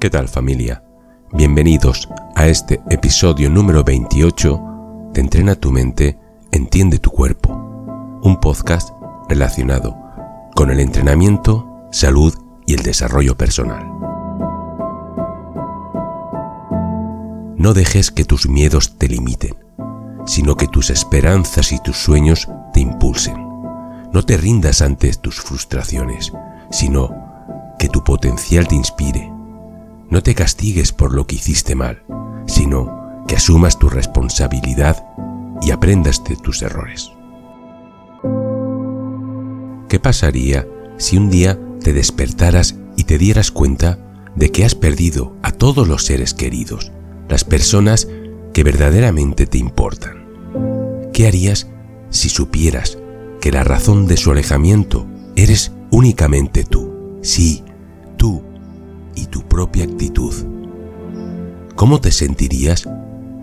¿Qué tal familia? Bienvenidos a este episodio número 28 de Entrena tu mente, entiende tu cuerpo, un podcast relacionado con el entrenamiento, salud y el desarrollo personal. No dejes que tus miedos te limiten, sino que tus esperanzas y tus sueños te impulsen. No te rindas ante tus frustraciones, sino que tu potencial te inspire. No te castigues por lo que hiciste mal, sino que asumas tu responsabilidad y aprendas de tus errores. ¿Qué pasaría si un día te despertaras y te dieras cuenta de que has perdido a todos los seres queridos, las personas que verdaderamente te importan? ¿Qué harías si supieras que la razón de su alejamiento eres únicamente tú? Sí, y tu propia actitud. ¿Cómo te sentirías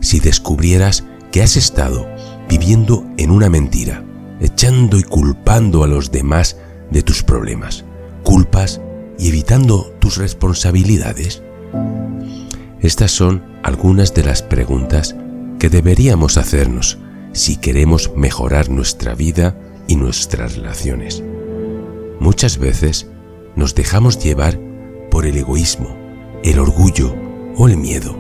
si descubrieras que has estado viviendo en una mentira, echando y culpando a los demás de tus problemas, culpas y evitando tus responsabilidades? Estas son algunas de las preguntas que deberíamos hacernos si queremos mejorar nuestra vida y nuestras relaciones. Muchas veces nos dejamos llevar por el egoísmo, el orgullo o el miedo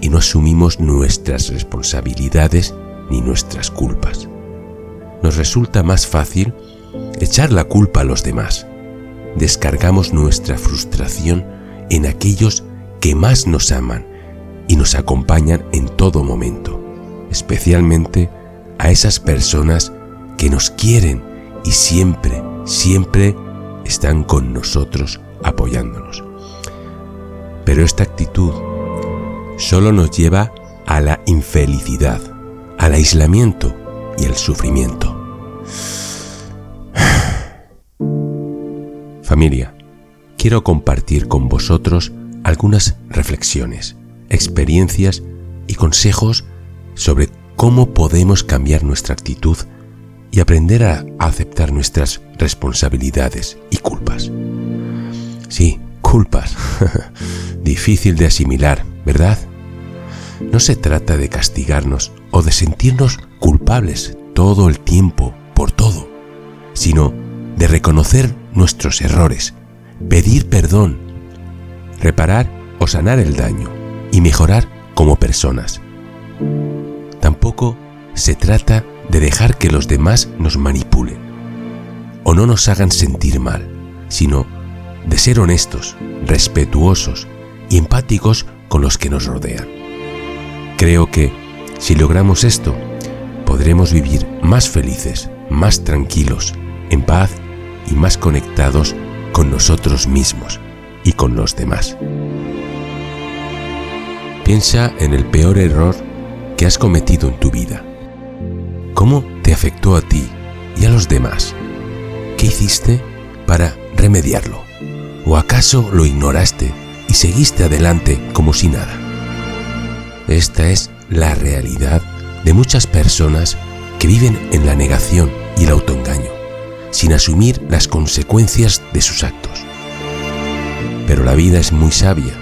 y no asumimos nuestras responsabilidades ni nuestras culpas. Nos resulta más fácil echar la culpa a los demás. Descargamos nuestra frustración en aquellos que más nos aman y nos acompañan en todo momento, especialmente a esas personas que nos quieren y siempre, siempre están con nosotros apoyándonos. Pero esta actitud solo nos lleva a la infelicidad, al aislamiento y al sufrimiento. Familia, quiero compartir con vosotros algunas reflexiones, experiencias y consejos sobre cómo podemos cambiar nuestra actitud y aprender a aceptar nuestras responsabilidades y culpas. Sí, culpas. Difícil de asimilar, ¿verdad? No se trata de castigarnos o de sentirnos culpables todo el tiempo por todo, sino de reconocer nuestros errores, pedir perdón, reparar o sanar el daño y mejorar como personas. Tampoco se trata de dejar que los demás nos manipulen o no nos hagan sentir mal, sino de ser honestos, respetuosos y empáticos con los que nos rodean. Creo que, si logramos esto, podremos vivir más felices, más tranquilos, en paz y más conectados con nosotros mismos y con los demás. Piensa en el peor error que has cometido en tu vida. ¿Cómo te afectó a ti y a los demás? ¿Qué hiciste para remediarlo? ¿O acaso lo ignoraste y seguiste adelante como si nada? Esta es la realidad de muchas personas que viven en la negación y el autoengaño, sin asumir las consecuencias de sus actos. Pero la vida es muy sabia,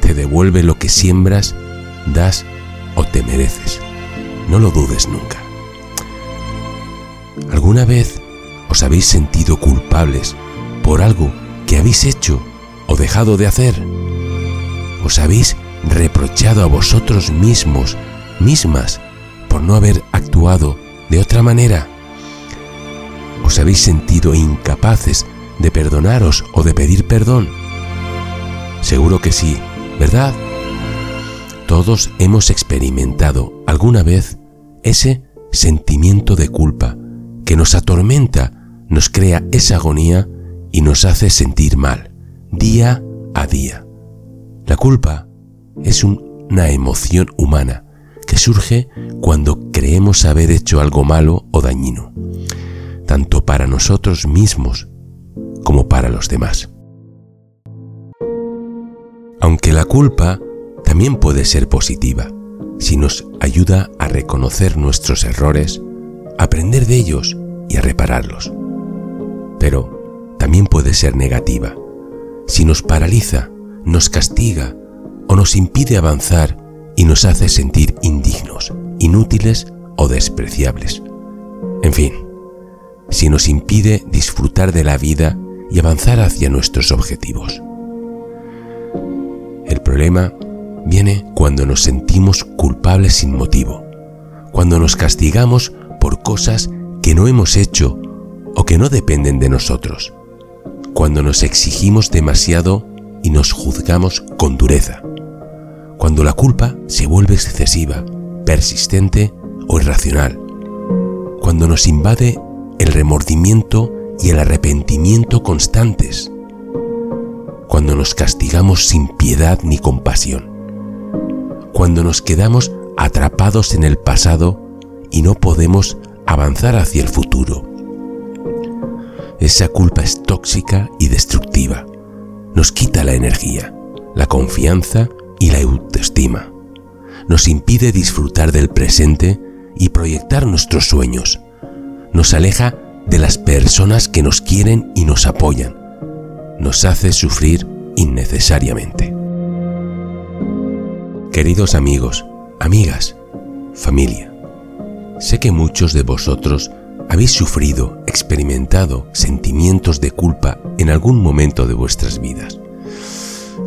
te devuelve lo que siembras, das o te mereces. No lo dudes nunca. ¿Alguna vez os habéis sentido culpables por algo que habéis hecho o dejado de hacer? ¿Os habéis reprochado a vosotros mismos, mismas, por no haber actuado de otra manera? ¿Os habéis sentido incapaces de perdonaros o de pedir perdón? Seguro que sí, ¿verdad? Todos hemos experimentado alguna vez ese sentimiento de culpa que nos atormenta, nos crea esa agonía y nos hace sentir mal, día a día. La culpa es una emoción humana que surge cuando creemos haber hecho algo malo o dañino, tanto para nosotros mismos como para los demás. Aunque la culpa también puede ser positiva, si nos ayuda a reconocer nuestros errores, aprender de ellos y a repararlos. Pero también puede ser negativa, si nos paraliza nos castiga o nos impide avanzar y nos hace sentir indignos, inútiles o despreciables. En fin, si nos impide disfrutar de la vida y avanzar hacia nuestros objetivos. El problema viene cuando nos sentimos culpables sin motivo, cuando nos castigamos por cosas que no hemos hecho o que no dependen de nosotros, cuando nos exigimos demasiado y nos juzgamos con dureza, cuando la culpa se vuelve excesiva, persistente o irracional, cuando nos invade el remordimiento y el arrepentimiento constantes, cuando nos castigamos sin piedad ni compasión, cuando nos quedamos atrapados en el pasado y no podemos avanzar hacia el futuro. Esa culpa es tóxica y destructiva. Nos quita la energía, la confianza y la autoestima. Nos impide disfrutar del presente y proyectar nuestros sueños. Nos aleja de las personas que nos quieren y nos apoyan. Nos hace sufrir innecesariamente. Queridos amigos, amigas, familia, sé que muchos de vosotros habéis sufrido, experimentado sentimientos de culpa en algún momento de vuestras vidas.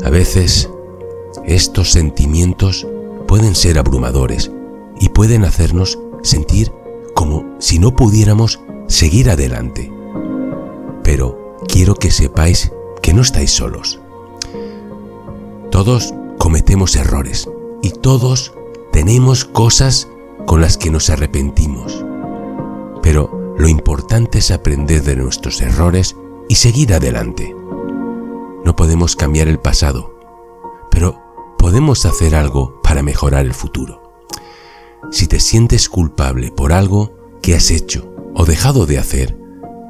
A veces, estos sentimientos pueden ser abrumadores y pueden hacernos sentir como si no pudiéramos seguir adelante. Pero quiero que sepáis que no estáis solos. Todos cometemos errores y todos tenemos cosas con las que nos arrepentimos. Pero lo importante es aprender de nuestros errores y seguir adelante. No podemos cambiar el pasado, pero podemos hacer algo para mejorar el futuro. Si te sientes culpable por algo que has hecho o dejado de hacer,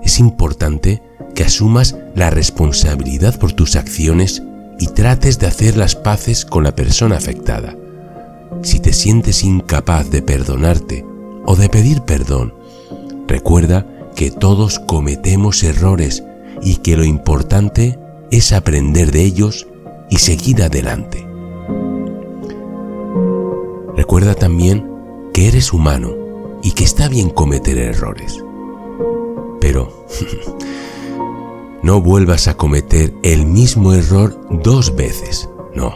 es importante que asumas la responsabilidad por tus acciones y trates de hacer las paces con la persona afectada. Si te sientes incapaz de perdonarte o de pedir perdón, recuerda que todos cometemos errores y que lo importante es aprender de ellos y seguir adelante. Recuerda también que eres humano y que está bien cometer errores. Pero no vuelvas a cometer el mismo error dos veces, no,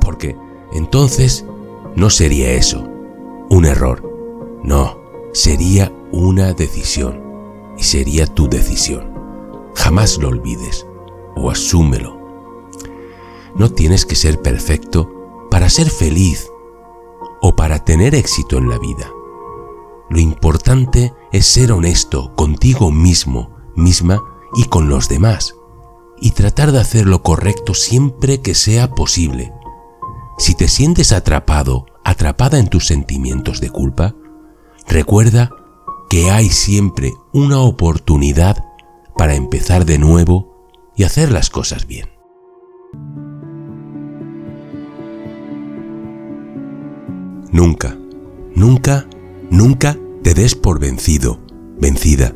porque entonces no sería eso, un error, no, sería una decisión y sería tu decisión. Jamás lo olvides o asúmelo. No tienes que ser perfecto para ser feliz o para tener éxito en la vida. Lo importante es ser honesto contigo mismo, misma y con los demás, y tratar de hacer lo correcto siempre que sea posible. Si te sientes atrapado, atrapada en tus sentimientos de culpa, recuerda que hay siempre una oportunidad para empezar de nuevo y hacer las cosas bien. Nunca, nunca, nunca te des por vencido, vencida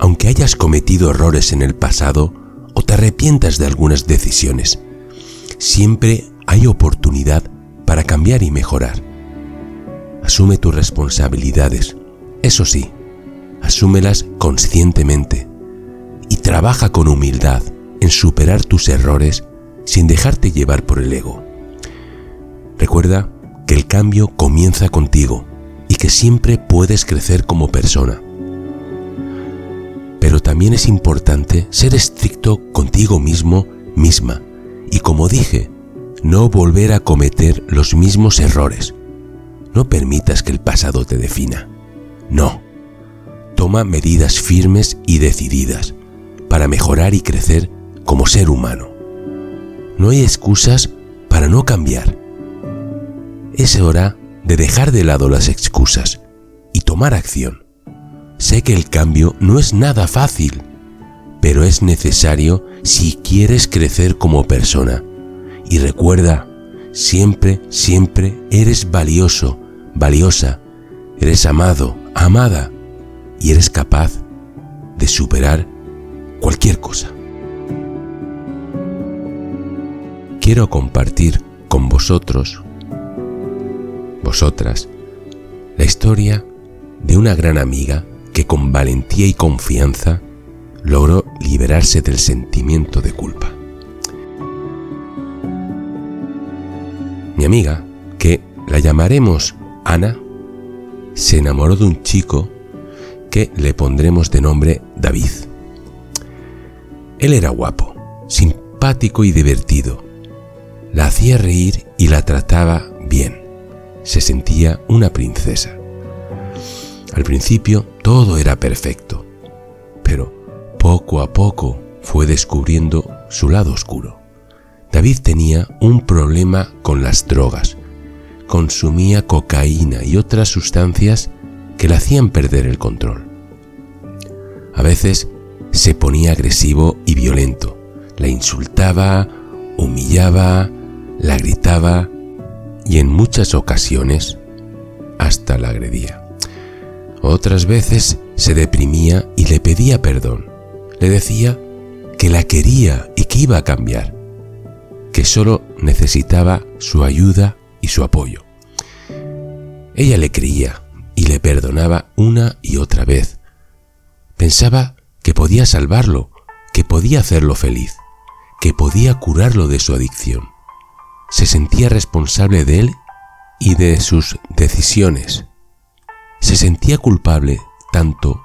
aunque hayas cometido errores en el pasado o te arrepientas de algunas decisiones. Siempre hay oportunidad para cambiar y mejorar. Asume tus responsabilidades, eso sí, asúmelas conscientemente y trabaja con humildad en superar tus errores sin dejarte llevar por el ego. Recuerda que el cambio comienza contigo y que siempre puedes crecer como persona pero también es importante ser estricto contigo mismo, misma, y como dije, no volver a cometer los mismos errores. No permitas que el pasado te defina. No. Toma medidas firmes y decididas para mejorar y crecer como ser humano. No hay excusas para no cambiar. Es hora de dejar de lado las excusas y tomar acción. Sé que el cambio no es nada fácil, pero es necesario si quieres crecer como persona. Y recuerda, siempre, siempre eres valioso, valiosa, eres amado, amada, y eres capaz de superar cualquier cosa. quiero compartir con vosotros, vosotras, la historia de una gran amiga que con valentía y confianza logró liberarse del sentimiento de culpa. Mi amiga, que la llamaremos Ana, se enamoró de un chico que le pondremos de nombre David. Él era guapo, simpático y divertido. La hacía reír y la trataba bien. Se sentía una princesa. Al principio todo era perfecto, pero poco a poco fue descubriendo su lado oscuro. David tenía un problema con las drogas. Consumía cocaína y otras sustancias que le hacían perder el control. A veces se ponía agresivo y violento. La insultaba, humillaba, la gritaba y en muchas ocasiones hasta la agredía. Otras veces se deprimía y le pedía perdón. Le decía que la quería y que iba a cambiar, que solo necesitaba su ayuda y su apoyo. Ella le creía y le perdonaba una y otra vez. Pensaba que podía salvarlo, que podía hacerlo feliz, que podía curarlo de su adicción. Se sentía responsable de él y de sus decisiones. Se sentía culpable tanto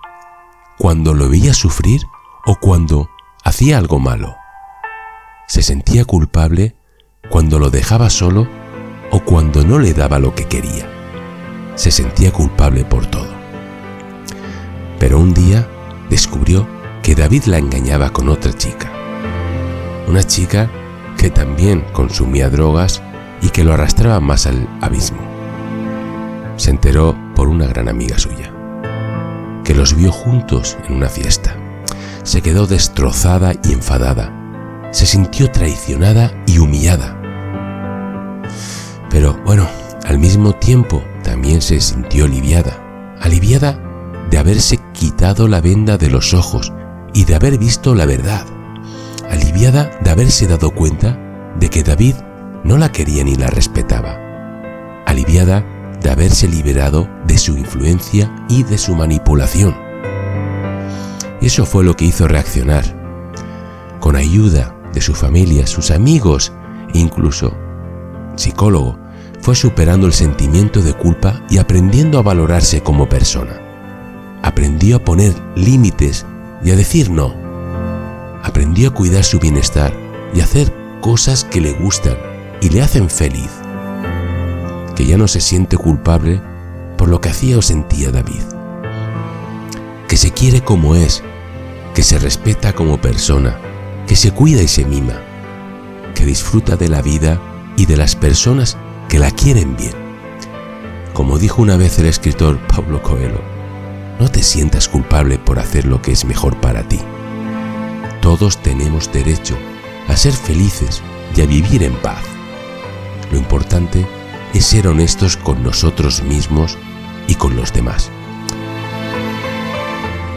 cuando lo veía sufrir o cuando hacía algo malo. Se sentía culpable cuando lo dejaba solo o cuando no le daba lo que quería. Se sentía culpable por todo. Pero un día descubrió que David la engañaba con otra chica. Una chica que también consumía drogas y que lo arrastraba más al abismo. Se enteró por una gran amiga suya, que los vio juntos en una fiesta se quedó destrozada y enfadada. Se sintió traicionada y humillada. Pero bueno, al mismo tiempo también se sintió aliviada. Aliviada de haberse quitado la venda de los ojos y de haber visto la verdad. Aliviada de haberse dado cuenta de que David no la quería ni la respetaba. Aliviada de haberse liberado de su influencia y de su manipulación. Eso fue lo que hizo reaccionar. Con ayuda de su familia, sus amigos e incluso psicólogo, fue superando el sentimiento de culpa y aprendiendo a valorarse como persona. Aprendió a poner límites y a decir no. Aprendió a cuidar su bienestar y a hacer cosas que le gustan y le hacen feliz. Que ya no se siente culpable por lo que hacía o sentía David que se quiere como es, que se respeta como persona, que se cuida y se mima, que disfruta de la vida y de las personas que la quieren bien. Como dijo una vez el escritor Pablo Coelho, no te sientas culpable por hacer lo que es mejor para ti. Todos tenemos derecho a ser felices y a vivir en paz. Lo importante es ser honestos con nosotros mismos y con los demás.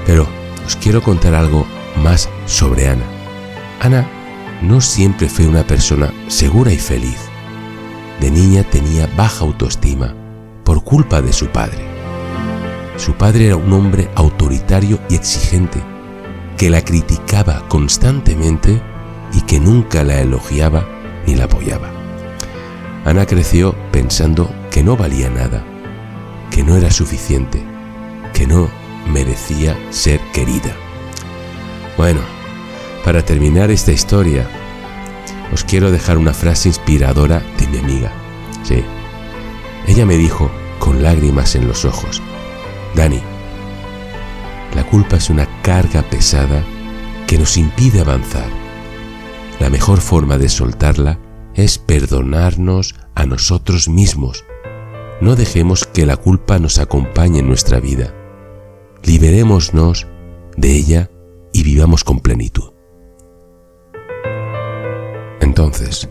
Pero os quiero contar algo más sobre Ana. Ana no siempre fue una persona segura y feliz. De niña tenía baja autoestima por culpa de su padre. Su padre era un hombre autoritario y exigente, que la criticaba constantemente y que nunca la elogiaba ni la apoyaba. Ana creció pensando que no valía nada, que no era suficiente, que no merecía ser querida. Bueno, para terminar esta historia, os quiero dejar una frase inspiradora mi amiga. Sí, ella me dijo con lágrimas en los ojos, Dani, la culpa es una carga pesada que nos impide avanzar. La mejor forma de soltarla es perdonarnos a nosotros mismos. No dejemos que la culpa nos acompañe en nuestra vida liberémonos de ella y vivamos con plenitud. Entonces,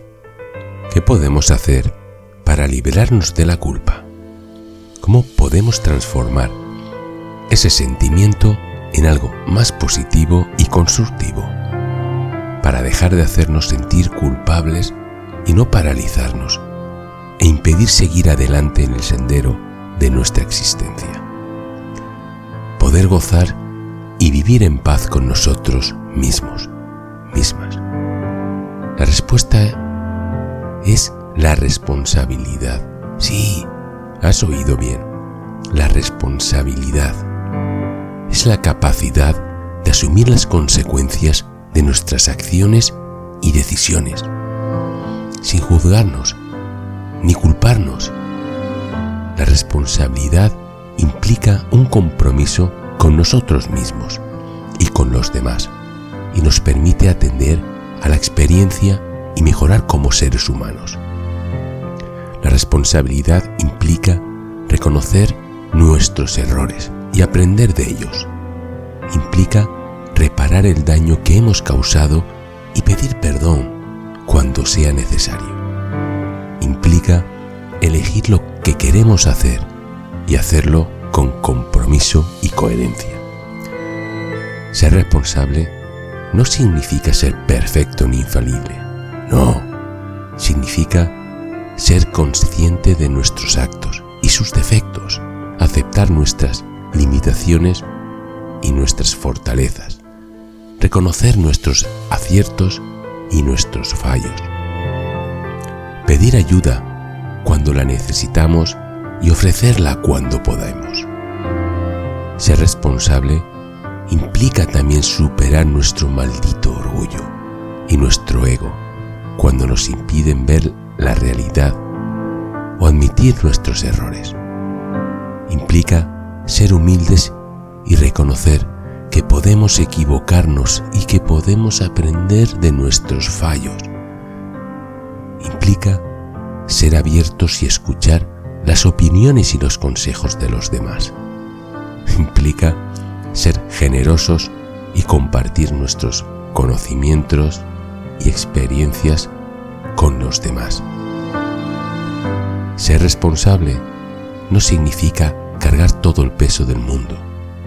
¿qué podemos hacer para liberarnos de la culpa? ¿Cómo podemos transformar ese sentimiento en algo más positivo y constructivo para dejar de hacernos sentir culpables y no paralizarnos e impedir seguir adelante en el sendero de nuestra existencia. Poder gozar y vivir en paz con nosotros mismos, mismas. La respuesta es la responsabilidad. Sí, has oído bien. La responsabilidad es la capacidad de asumir las consecuencias de nuestras acciones y decisiones, sin juzgarnos ni culparnos. La responsabilidad implica un compromiso con nosotros mismos y con los demás y nos permite atender a la experiencia y mejorar como seres humanos. La responsabilidad implica reconocer nuestros errores y aprender de ellos. Implica reparar el daño que hemos causado y pedir perdón cuando sea necesario. Implica elegir lo que queremos hacer y hacerlo con compromiso y coherencia. Ser responsable no significa ser perfecto ni infalible. No, significa ser consciente de nuestros actos y sus defectos, aceptar nuestras limitaciones y nuestras fortalezas, reconocer nuestros aciertos y nuestros fallos, pedir ayuda cuando la necesitamos y ofrecerla cuando podamos. Ser responsable implica también superar nuestro maldito orgullo y nuestro ego cuando nos impiden ver la realidad o admitir nuestros errores. Implica ser humildes y reconocer que podemos equivocarnos y que podemos aprender de nuestros fallos. Implica ser abiertos y escuchar las opiniones y los consejos de los demás. Implica ser generosos y compartir nuestros conocimientos y experiencias con los demás. Ser responsable no significa cargar todo el peso del mundo,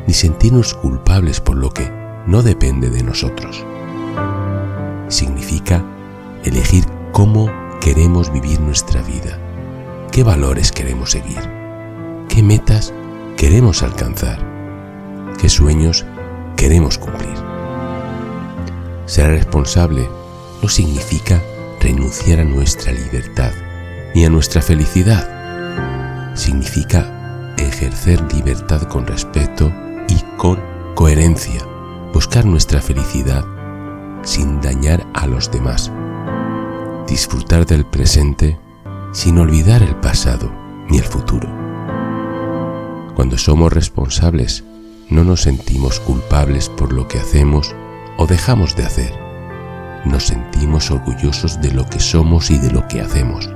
ni sentirnos culpables por lo que no depende de nosotros. Significa elegir cómo queremos vivir nuestra vida qué valores queremos seguir, qué metas queremos alcanzar, qué sueños queremos cumplir. Ser responsable no significa renunciar a nuestra libertad ni a nuestra felicidad. Significa ejercer libertad con respeto y con coherencia, buscar nuestra felicidad sin dañar a los demás, disfrutar del presente sin olvidar el pasado ni el futuro. Cuando somos responsables, no nos sentimos culpables por lo que hacemos o dejamos de hacer. Nos sentimos orgullosos de lo que somos y de lo que hacemos.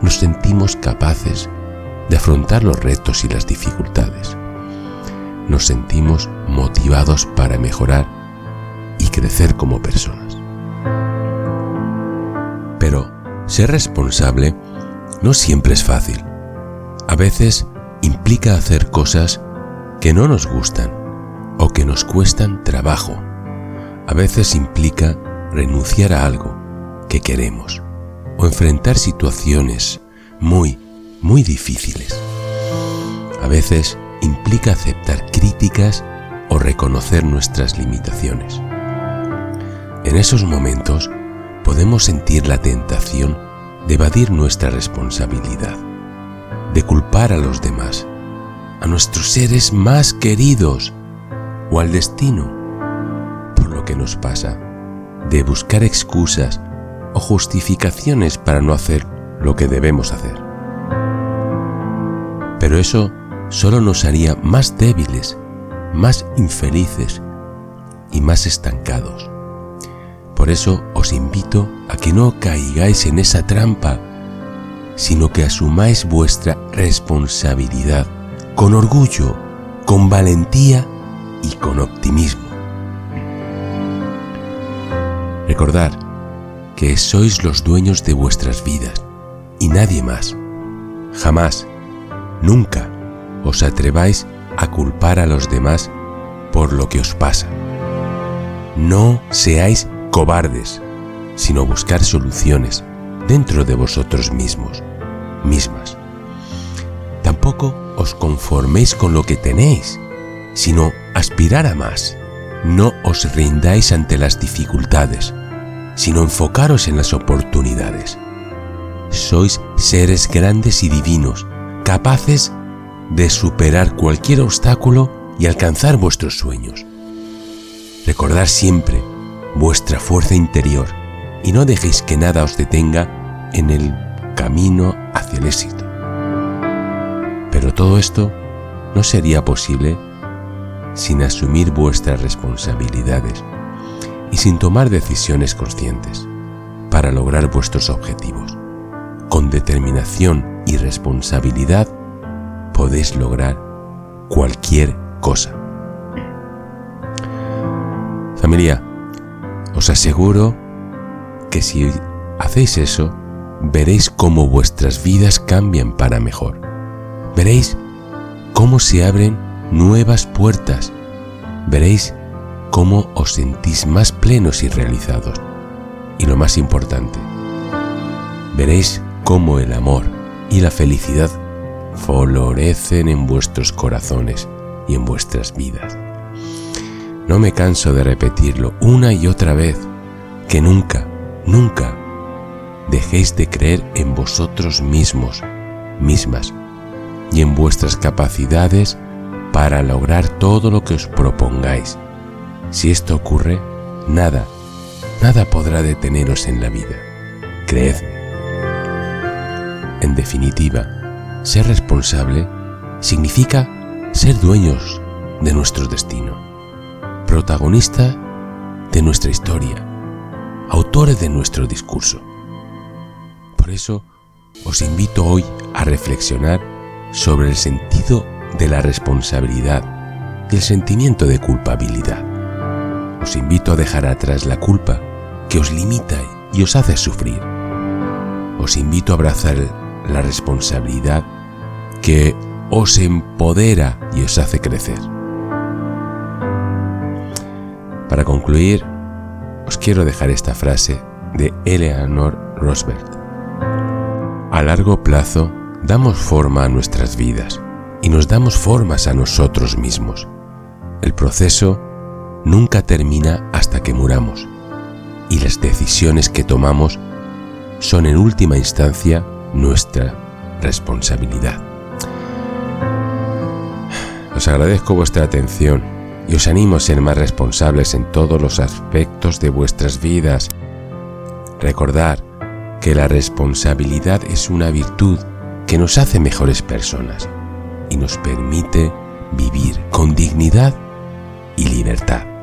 Nos sentimos capaces de afrontar los retos y las dificultades. Nos sentimos motivados para mejorar y crecer como personas. Pero ser responsable no siempre es fácil. A veces implica hacer cosas que no nos gustan o que nos cuestan trabajo. A veces implica renunciar a algo que queremos o enfrentar situaciones muy, muy difíciles. A veces implica aceptar críticas o reconocer nuestras limitaciones. En esos momentos podemos sentir la tentación de evadir nuestra responsabilidad, de culpar a los demás, a nuestros seres más queridos o al destino por lo que nos pasa, de buscar excusas o justificaciones para no hacer lo que debemos hacer. Pero eso solo nos haría más débiles, más infelices y más estancados. Por eso os invito a que no caigáis en esa trampa, sino que asumáis vuestra responsabilidad con orgullo, con valentía y con optimismo. Recordad que sois los dueños de vuestras vidas y nadie más. Jamás, nunca os atreváis a culpar a los demás por lo que os pasa. No seáis cobardes, sino buscar soluciones dentro de vosotros mismos, mismas. Tampoco os conforméis con lo que tenéis, sino aspirar a más. No os rindáis ante las dificultades, sino enfocaros en las oportunidades. Sois seres grandes y divinos, capaces de superar cualquier obstáculo y alcanzar vuestros sueños. Recordad siempre vuestra fuerza interior y no dejéis que nada os detenga en el camino hacia el éxito. Pero todo esto no sería posible sin asumir vuestras responsabilidades y sin tomar decisiones conscientes para lograr vuestros objetivos. Con determinación y responsabilidad podéis lograr cualquier cosa. Familia, os aseguro que si hacéis eso, veréis cómo vuestras vidas cambian para mejor. Veréis cómo se abren nuevas puertas. Veréis cómo os sentís más plenos y realizados. Y lo más importante, veréis cómo el amor y la felicidad florecen en vuestros corazones y en vuestras vidas. No me canso de repetirlo una y otra vez, que nunca, nunca dejéis de creer en vosotros mismos, mismas, y en vuestras capacidades para lograr todo lo que os propongáis. Si esto ocurre, nada, nada podrá deteneros en la vida. Creedme. En definitiva, ser responsable significa ser dueños de nuestro destino, protagonista de nuestra historia, autores de nuestro discurso. Por eso os invito hoy a reflexionar sobre el sentido de la responsabilidad y el sentimiento de culpabilidad. Os invito a dejar atrás la culpa que os limita y os hace sufrir. Os invito a abrazar la responsabilidad que os empodera y os hace crecer. Para concluir, os quiero dejar esta frase de Eleanor Roosevelt. A largo plazo, damos forma a nuestras vidas y nos damos formas a nosotros mismos. El proceso nunca termina hasta que muramos y las decisiones que tomamos son en última instancia nuestra responsabilidad. Os agradezco vuestra atención y os animo a ser más responsables en todos los aspectos de vuestras vidas. Recordad que la responsabilidad es una virtud que nos hace mejores personas y nos permite vivir con dignidad y libertad.